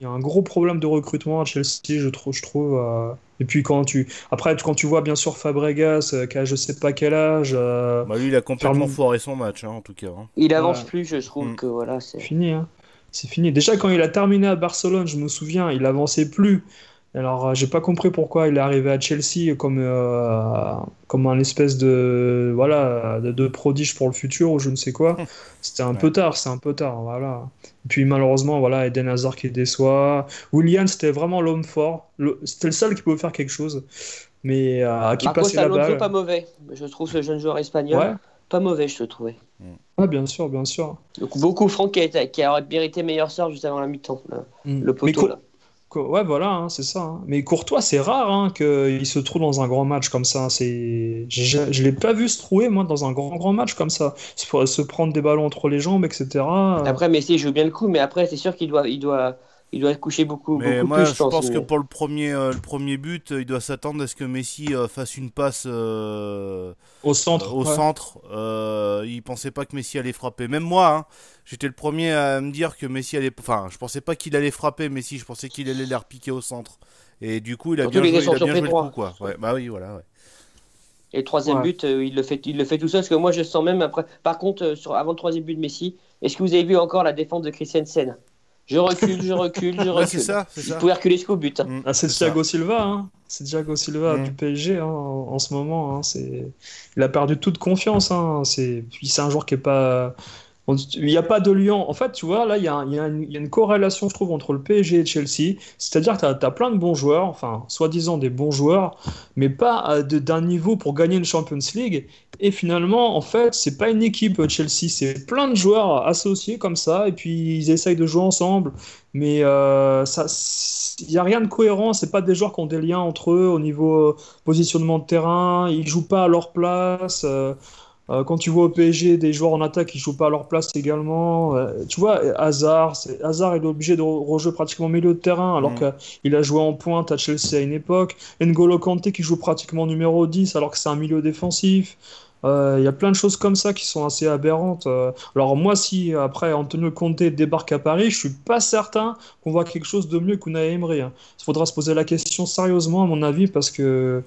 Il y a un gros problème de recrutement à Chelsea, je trouve. Je trouve euh. Et puis quand tu, après, quand tu vois bien sûr Fabregas, euh, qui a je sais pas quel âge, euh, Bah, lui, il a complètement foiré son match, hein, en tout cas. hein. Il avance Ouais. plus, je trouve Mm. que voilà. c'est fini. Hein. C'est fini. Déjà quand il a terminé à Barcelone, je me souviens, il avançait plus. Alors euh, j'ai pas compris pourquoi il est arrivé à Chelsea comme euh, comme un espèce de voilà de, de prodige pour le futur ou je ne sais quoi. C'était un Ouais. peu tard, c'est un peu tard, voilà. Et puis malheureusement voilà Eden Hazard qui déçoit. Willian c'était vraiment l'homme fort. Le- C'était le seul qui pouvait faire quelque chose, mais euh, qui Marcos passait la balle. pas mauvais. Je trouve ce jeune joueur espagnol Ouais, pas mauvais, je le trouvais. ouais, bien sûr, bien sûr. Donc, beaucoup Franck qui, a été- qui aurait mérité meilleur sort juste avant la mi-temps. Mm. Le Mais poteau là. Ouais, voilà, hein, c'est ça. hein. Mais Courtois, c'est rare hein, qu'il se trouve dans un grand match comme ça. C'est, je, je l'ai pas vu se trouver moi dans un grand grand match comme ça, se, prendre des ballons entre les jambes, etc. Après, Messi joue bien le coup, mais après, c'est sûr qu'il doit, il doit, il doit coucher beaucoup, Mais beaucoup moi, plus, je je pense. pense que mais- pour le premier, euh, le premier but, euh, il doit s'attendre à ce que Messi euh, fasse une passe euh, Au centre. au ouais. centre. Euh, il pensait pas que Messi allait frapper. Même moi, hein, j'étais le premier à me dire que Messi allait. Enfin, je pensais pas qu'il allait frapper Messi. Je pensais qu'il allait les repiquer au centre. Et du coup, il a Surtout bien joué, il a bien joué le coup, quoi. Ouais, bah oui, voilà. ouais. Et le troisième Ouais. but, euh, il, le fait, il le fait tout seul, parce que moi, je sens même après. Par contre, euh, sur, avant le troisième but de Messi, est-ce que vous avez vu encore la défense de Christiansen Je recule, je recule, je recule. c'est ça, c'est ça. pouvais reculer jusqu'au but. hein. Mm, Ah, c'est Thiago Silva, hein. c'est Thiago Silva Mm. du PSG hein, en, en ce moment. hein. C'est, il a perdu toute confiance. Hein. C'est, puis c'est un joueur qui est pas. Il n'y a pas de lien. En fait, tu vois, là, il y a, une, corrélation, je trouve, entre le PSG et Chelsea. C'est-à-dire que tu as, plein de bons joueurs, enfin, soi-disant des bons joueurs, mais pas de- d'un niveau pour gagner une Champions League. Et finalement, en fait, c'est pas une équipe euh, Chelsea, c'est plein de joueurs associés comme ça, et puis ils essayent de jouer ensemble. Mais euh, il n'y a rien de cohérent. C'est pas des joueurs qui ont des liens entre eux au niveau euh, positionnement de terrain. Ils jouent pas à leur place. euh, euh, quand tu vois au PSG des joueurs en attaque qui jouent pas à leur place également, euh, tu vois, Hazard, c'est- Hazard est obligé de re- rejouer pratiquement milieu de terrain alors Mm. qu'il a joué en pointe à Chelsea à une époque. N'Golo Kanté qui joue pratiquement numéro 10 alors que c'est un milieu défensif. Euh, Il y a plein de choses comme ça qui sont assez aberrantes. Euh, alors moi, si après Antonio Conte débarque à Paris, je suis pas certain qu'on voit quelque chose de mieux qu'Unai Emery. hein. Il faudra se poser la question sérieusement, à mon avis, parce que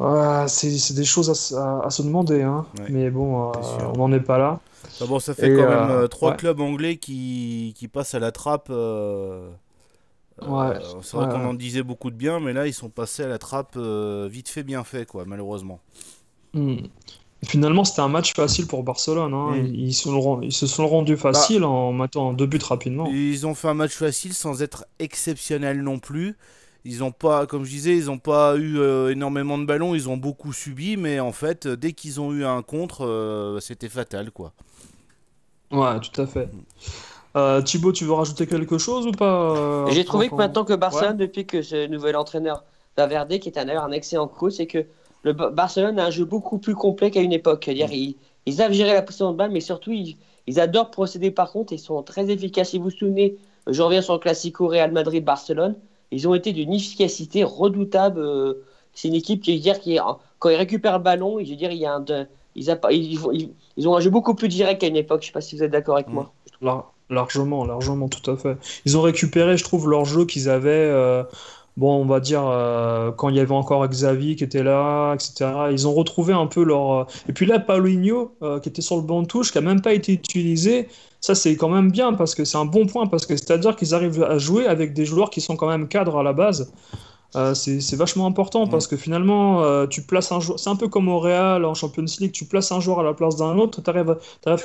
euh, c'est des choses à, se- à- à se demander. hein. Ouais, Mais bon, euh, on n'en est pas là. Ah bon, ça fait Et, quand euh, même euh, trois ouais. clubs anglais qui, qui passent à la trappe. Ouais, c'est vrai qu'on en disait beaucoup de bien, mais là, ils sont passés à la trappe vite fait, bien fait, quoi, malheureusement. Hmm. Finalement, c'était un match facile pour Barcelone. hein. Mm. Ils, se sont ren- ils se sont rendus faciles en mettant deux buts rapidement. Ils ont fait un match facile sans être exceptionnel non plus. Ils ont pas, comme je disais, ils n'ont pas eu euh, énormément de ballons, ils ont beaucoup subi, mais en fait, euh, dès qu'ils ont eu un contre, euh, c'était fatal, quoi. Ouais, tout à fait. Euh, Thibaut, tu veux rajouter quelque chose ou pas euh, J'ai trouvé que maintenant que Barcelone, depuis que ce nouvel entraîneur Valverde, qui est un- d'ailleurs un excellent coach, c'est que le Ba- Barcelone a un jeu beaucoup plus complet qu'à une époque. C'est-à-dire, ils, ils savent gérer la position de balle, mais surtout, ils, ils adorent procéder par contre, ils sont très efficaces. Si vous vous souvenez, je reviens sur le Classico Real Madrid-Barcelone, ils ont été d'une efficacité redoutable. euh, C'est une équipe qui, dire, est, quand ils récupèrent le ballon, je veux dire, il y a ils, ont un jeu beaucoup plus direct qu'à une époque. Je sais pas si vous êtes d'accord avec moi. Lar- largement, largement, tout à fait. Ils ont récupéré, je trouve, leur jeu qu'ils avaient, euh, bon, on va dire, euh, quand il y avait encore Xavi qui était là, etc. Ils ont retrouvé un peu leur... euh, Et puis là, Paulinho, euh, qui était sur le banc de touche, qui a même pas été utilisé, ça c'est quand même bien, parce que c'est un bon point, parce que c'est-à-dire qu'ils arrivent à jouer avec des joueurs qui sont quand même cadres à la base. Euh, c'est vachement important parce que finalement, euh, tu places un joueur. C'est un peu comme au Real en Champions League, tu places un joueur à la place d'un autre, tu arrives,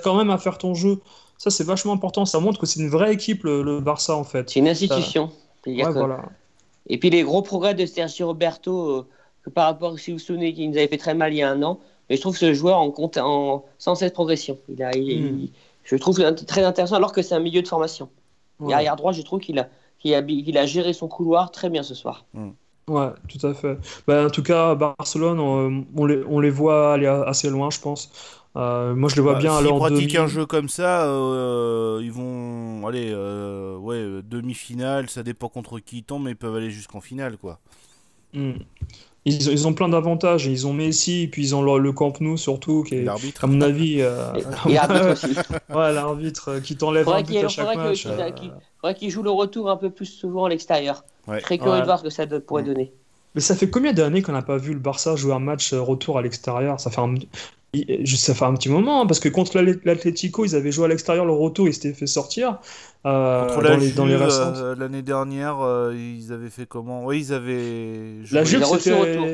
quand même à faire ton jeu. Ça, c'est vachement important. Ça montre que c'est une vraie équipe, le, le Barça, en fait. C'est une institution. Ouais, voilà. Et puis les gros progrès de Sergio Roberto, euh, que par rapport, si vous vous souvenez, qu'il nous avait fait très mal il y a un an, mais je trouve ce joueur en, compte, en sans cesse progression. Il a, il- Mm. il- je trouve très intéressant alors que c'est un milieu de formation. Et Ouais. arrière droit, je trouve qu'il a, géré son couloir très bien ce soir. Ouais, tout à fait. Bah, en tout cas, Barcelone, on, on les, on les voit aller assez loin, je pense. Euh, moi, je les vois Bah, bien S'ils pratiquent demi. un jeu comme ça, euh, ils vont aller, euh, ouais, euh, demi-finale, ça dépend contre qui ils tombent, mais ils peuvent aller jusqu'en finale, quoi. Mm. Ils, ils ont plein d'avantages. Ils ont Messi, et puis ils ont le, le Camp Nou, surtout, qui est, L'arbitre. à mon avis, euh, Et, et arbitre aussi. ouais, l'arbitre euh, qui t'enlève un but à chaque match. qu'il euh, qu'il- faudrait qu'il joue le retour un peu plus souvent à l'extérieur. Ouais. Serais curieux Ouais. de voir ce que ça de- pourrait Mm. donner. Mais ça fait combien d'années qu'on n'a pas vu le Barça jouer un match euh, retour à l'extérieur? Ça fait un... ça fait un petit moment, hein, parce que contre l'Atlé- l'Atlético, ils avaient joué à l'extérieur le retour, ils s'étaient fait sortir euh, Contre dans la les, dans les Juve, récentes. euh, l'année dernière, euh, ils avaient fait comment? Oui, ils avaient. La joué- Juve,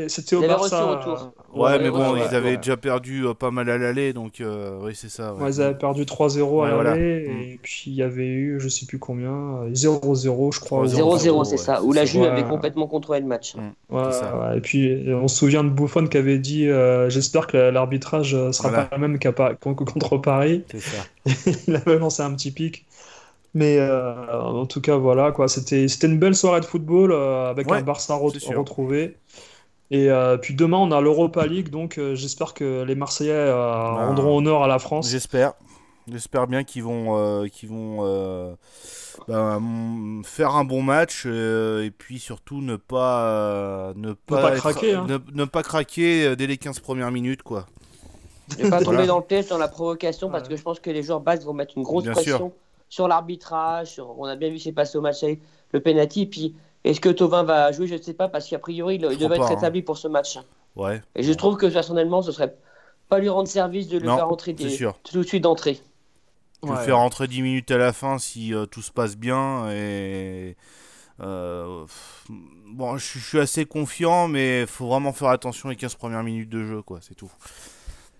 c'était au Ils avaient Barça. retour. euh, Ouais, mais Ouais, bon, ouais, ils ouais, avaient ouais. déjà perdu euh, pas mal à l'aller, donc euh, oui, c'est ça. ouais. Ouais, ils avaient perdu 3-0 à Ouais, voilà. l'aller, Mm. et puis il y avait eu, je sais plus combien, euh, 0-0, je crois. 3-0, 0-0, c'est ouais. ça. Où la Juve avait complètement contrôlé le match. Ouais, ouais, Et puis euh, on se souvient de Buffon qui avait dit euh, J'espère que l'arbitrage euh, sera Voilà. pas le même qu'à contre Paris. C'est ça. Il avait lancé un petit pic. Mais euh, en tout cas, voilà, quoi. C'était c'était une belle soirée de football euh, avec Ouais, un Barça re- retrouvé. Et euh, puis demain, on a l'Europa League, donc euh, j'espère que les Marseillais euh, Bah, rendront honneur à la France. J'espère. J'espère bien qu'ils vont, euh, qu'ils vont mm, faire un bon match euh, et puis surtout ne pas, euh, ne pas, pas être- craquer, hein. ne, ne pas craquer dès les 15 premières minutes, quoi. Ne pas tomber Voilà. dans le piège, dans la provocation, parce que je pense que les joueurs basques vont mettre une grosse Bien pression sur l'arbitrage. sur- On a bien vu ce qui s'est passé au match avec le penalty. Puis, est-ce que Tovin va jouer? Je ne sais pas, parce qu'a priori, il, devait pas, être hein. rétabli pour ce match. Ouais. Et je trouve que personnellement, ce serait pas lui rendre service de le Non, faire entrer c'est des- sûr. tout de suite d'entrée. Tu le fais rentrer 10 minutes à la fin si tout se passe bien et bon, je, suis assez confiant, mais faut vraiment faire attention les 15 premières minutes de jeu, quoi, c'est tout.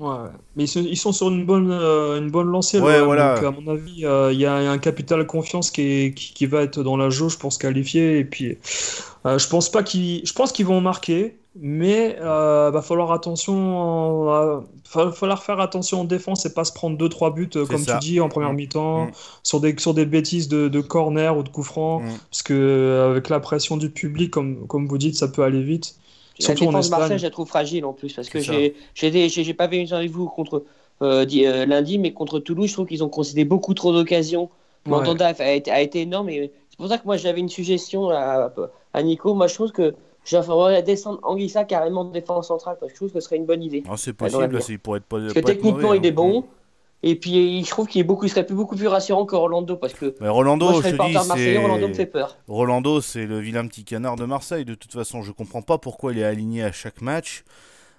Ouais, mais ils sont, sur une bonne, euh, une bonne lancée. Ouais, voilà. Donc, à mon avis, euh, il y, a un capital confiance qui, qui, va être dans la jauge pour se qualifier. Et puis, euh, je pense pas qu'ils, je pense qu'ils vont marquer, mais va falloir attention, va falloir faire attention en défense et pas se prendre 2-3 buts comme tu dis en première mm. mi-temps mm. sur des sur des bêtises de, de corner ou de coup franc, mm. parce que avec la pression du public, comme comme vous dites, ça peut aller vite. La défense de Marseille, je la trouve fragile en plus, parce que j'ai pas vu une vous contre euh, euh, lundi, mais contre Toulouse, je trouve qu'ils ont concédé beaucoup trop d'occasions. Mon a, été, énorme, et c'est pour ça que moi j'avais une suggestion à, à, Nico. Moi je trouve que j'aimerais descendre Anguissa carrément de défense centrale, parce que je trouve que ce serait une bonne idée. Ah, c'est possible, il pourrait être pas. Parce que techniquement, il est hein. Et puis je trouve qu'il est beaucoup, serait plus, beaucoup plus rassurant que Rolando parce que mais Rolando, moi, je, je te dis, Rolando me fait peur. Rolando, c'est le vilain petit canard de Marseille. De toute façon, je comprends pas pourquoi il est aligné à chaque match.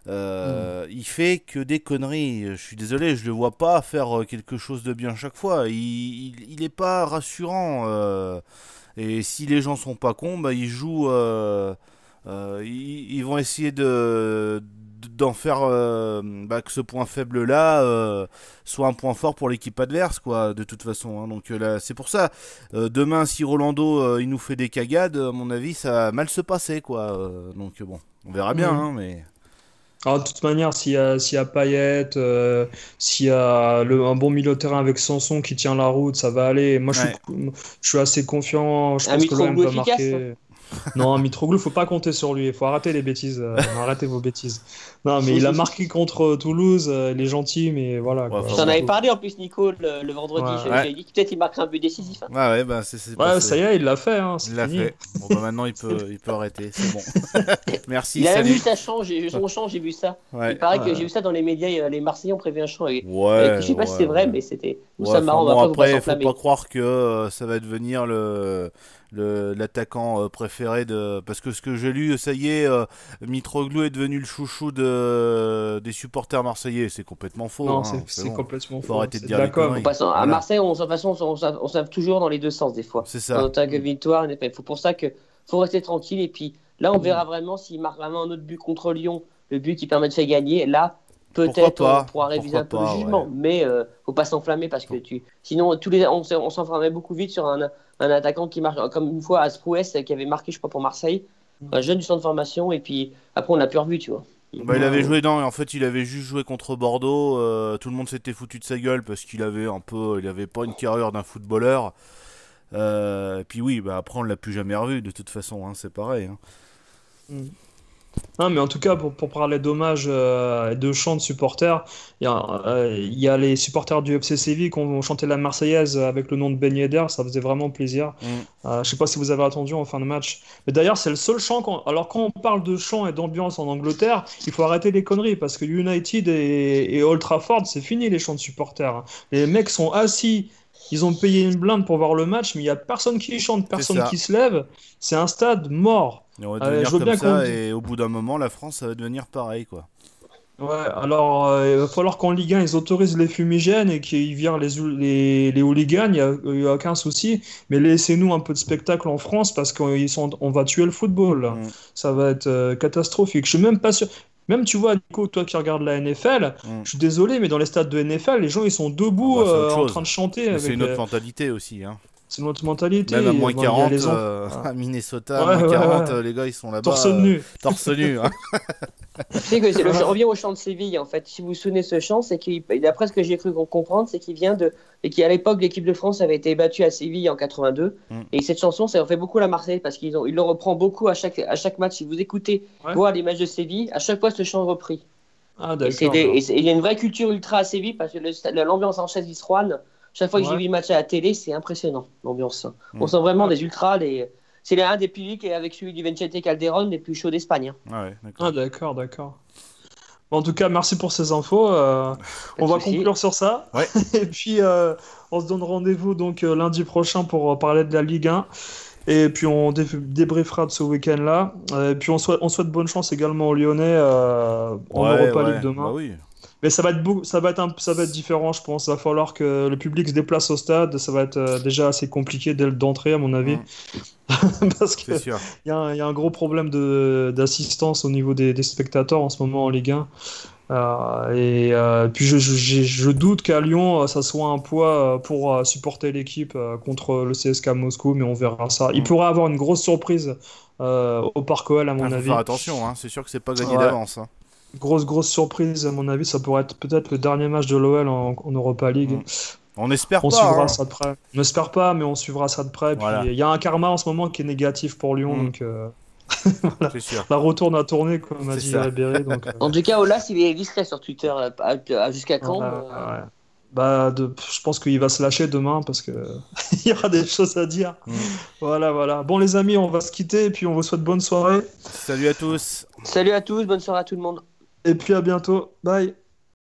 Euh, mm. Il fait que des conneries. Je suis désolé, je le vois pas faire euh, quelque chose de bien chaque fois. Il, il, est pas rassurant. Euh, et si les gens sont pas cons, bah, ils jouent. ils, ils, vont essayer de d'en faire euh, bah, que ce point faible là euh, soit un point fort pour l'équipe adverse quoi de toute façon hein. donc euh, là c'est pour ça demain si Rolando il nous fait des cagades à mon avis ça va mal se passer quoi donc bon on verra bien hein, mais alors, de toute manière, s'il y a, s'il y a Payet, s'il y a le, un bon milieu de terrain avec Sanson qui tient la route, ça va aller. Moi, je, suis, je suis assez confiant. Je pense que l'OM va marquer. Non, Mitroglou, faut pas compter sur lui. Il faut arrêter les bêtises. Euh, arrêtez vos bêtises. Non, mais il a marqué contre Toulouse. Euh, il est gentil, mais voilà. Ouais, J'en avais parlé en plus, Nico, le, vendredi. J'ai dit peut-être il marquerait un but décisif. Hein. Ouais, ouais, bah, c'est, ouais ça y est, il l'a fait. Hein, il l'a fait. Bon, bah, maintenant, il peut, il peut arrêter. C'est bon. Merci. Il a même vu sa chant. Son chant, j'ai vu ça. Il paraît que j'ai vu ça dans les médias. Les Marseillais ont prévu un chant. Ouais. Je sais pas si c'est vrai, mais c'était. ça marrant. Après, il faut pas croire que euh, ça va devenir le l'attaquant euh, préféré de parce que ce que j'ai lu ça y est euh, Mitroglou est devenu le chouchou de des supporters marseillais. C'est complètement faux non hein, c'est complètement faut arrêter de dire à Marseille on, de toute façon on, on, savent toujours dans les deux sens des fois. C'est ça. En tant que victoire il faut pour ça que faut rester tranquille et puis là on verra vraiment s'il marque vraiment un autre but contre Lyon le but qui permet de faire gagner. Là peut-être on pourra réviser un peu le jugement, mais euh, faut pas s'enflammer parce que tu, sinon tous les, on, s'enflammait beaucoup vite sur un, un, attaquant qui marque comme une fois Asprouès qui avait marqué je crois pour Marseille, un jeune du centre de formation et puis après on l'a plus revu tu vois. Bah, il avait joué dans, en fait il avait juste joué contre Bordeaux, euh, tout le monde s'était foutu de sa gueule parce qu'il avait un peu, il avait pas une carrière d'un footballeur. Euh, et puis oui, bah après on l'a plus jamais revu de toute façon, hein, c'est pareil. Hein. Mm. Non, mais en tout cas, pour, pour parler d'hommage euh, et de chants de supporters, il y, a, euh, il y, a les supporters du FC Séville qui ont chanté la Marseillaise avec le nom de Ben Yedder, ça faisait vraiment plaisir. Mm. Euh, je sais pas si vous avez attendu en fin de match. Mais d'ailleurs, c'est le seul chant. Alors, quand on parle de chant et d'ambiance en Angleterre, il faut arrêter les conneries parce que United et, et Old Trafford, c'est fini les chants de supporters. Les mecs sont assis ils ont payé une blinde pour voir le match, mais il n'y a personne qui chante, personne qui se lève. C'est un stade mort. Et on va devenir comme ça, et au bout d'un moment, la France, ça va devenir pareil, quoi. Ouais, alors euh, il va falloir qu'en Ligue 1, ils autorisent les fumigènes et qu'ils virent les, les, les hooligans, il n'y a, aucun souci. Mais laissez-nous un peu de spectacle en France parce qu'on va tuer le football. Mm. Ça va être euh, catastrophique. Je suis même pas sûr. Même tu vois, Nico, toi qui regardes la NFL, mm. je suis désolé, mais dans les stades de NFL, les gens ils sont debout ah bah, euh, en train de chanter. C'est une autre mentalité aussi. Hein. C'est notre mentalité. Même à moins 40 euh, à Minnesota, moins 40, euh, les gars ils sont là-bas. Torse nu. Euh, torse nu. Hein. je reviens au chant de Séville en fait. Si vous vous souvenez ce chant, c'est qu'il, d'après ce que j'ai cru comprendre, c'est qu'il vient de et qu'à l'époque l'équipe de France avait été battue à Séville en 82. Mm. Et cette chanson, ça en fait beaucoup la Marseille parce qu'ils ont, il le reprend beaucoup à chaque à chaque match. Si vous écoutez, voir les matchs de Séville, à chaque fois ce chant est repris. Ah, et il y a une vraie culture ultra à Séville parce que l'ambiance en chaise Rouen chaque fois que j'ai vu le match à la télé, c'est impressionnant, l'ambiance. On sent vraiment des ultras. Les... C'est l'un des publics, avec celui du Vicente Calderon, les plus chauds d'Espagne. Hein. Ah, d'accord, d'accord. en tout cas, merci pour ces infos. Euh, on va conclure sur ça. Et puis, euh, on se donne rendez-vous donc euh, lundi prochain pour parler de la Ligue 1. Et puis, on débriefera de ce week-end-là. Et puis, on souhaite, on souhaite bonne chance également aux Lyonnais en Europa League demain. Bah oui. Mais ça va être beau, ça va être un, ça va être différent, je pense. Il va falloir que le public se déplace au stade. Ça va être euh, déjà assez compliqué dès d'entrée, à mon avis, parce que il y, a un gros problème d'assistance au niveau des, des, spectateurs en ce moment en Ligue 1. Euh, et euh, puis je, je, je doute qu'à Lyon, ça soit un poids pour supporter l'équipe contre le CSK Moscou, mais on verra ça. Il mm. pourrait avoir une grosse surprise au Parc OL, à mon ah, avis. Faire attention, hein. c'est sûr que c'est pas gagné d'avance. Hein grosse grosse surprise à mon avis ça pourrait être peut-être le dernier match de l'OL en, Europa League mm. on espère on pas suivra hein. ça de près on n'espère pas mais on suivra ça de près il y a un karma en ce moment qui est négatif pour Lyon mm. donc euh... la retourne à tourner comme a dit Ribéry donc, euh, en tout cas Olas il est discret sur Twitter euh, jusqu'à quand euh Bah, de... je pense qu'il va se lâcher demain parce que il y aura des choses à dire. Mm. Voilà, voilà. Bon, les amis, on va se quitter et puis on vous souhaite bonne soirée. Salut à tous. Salut à tous, bonne soirée à tout le monde. Et puis à bientôt. Bye.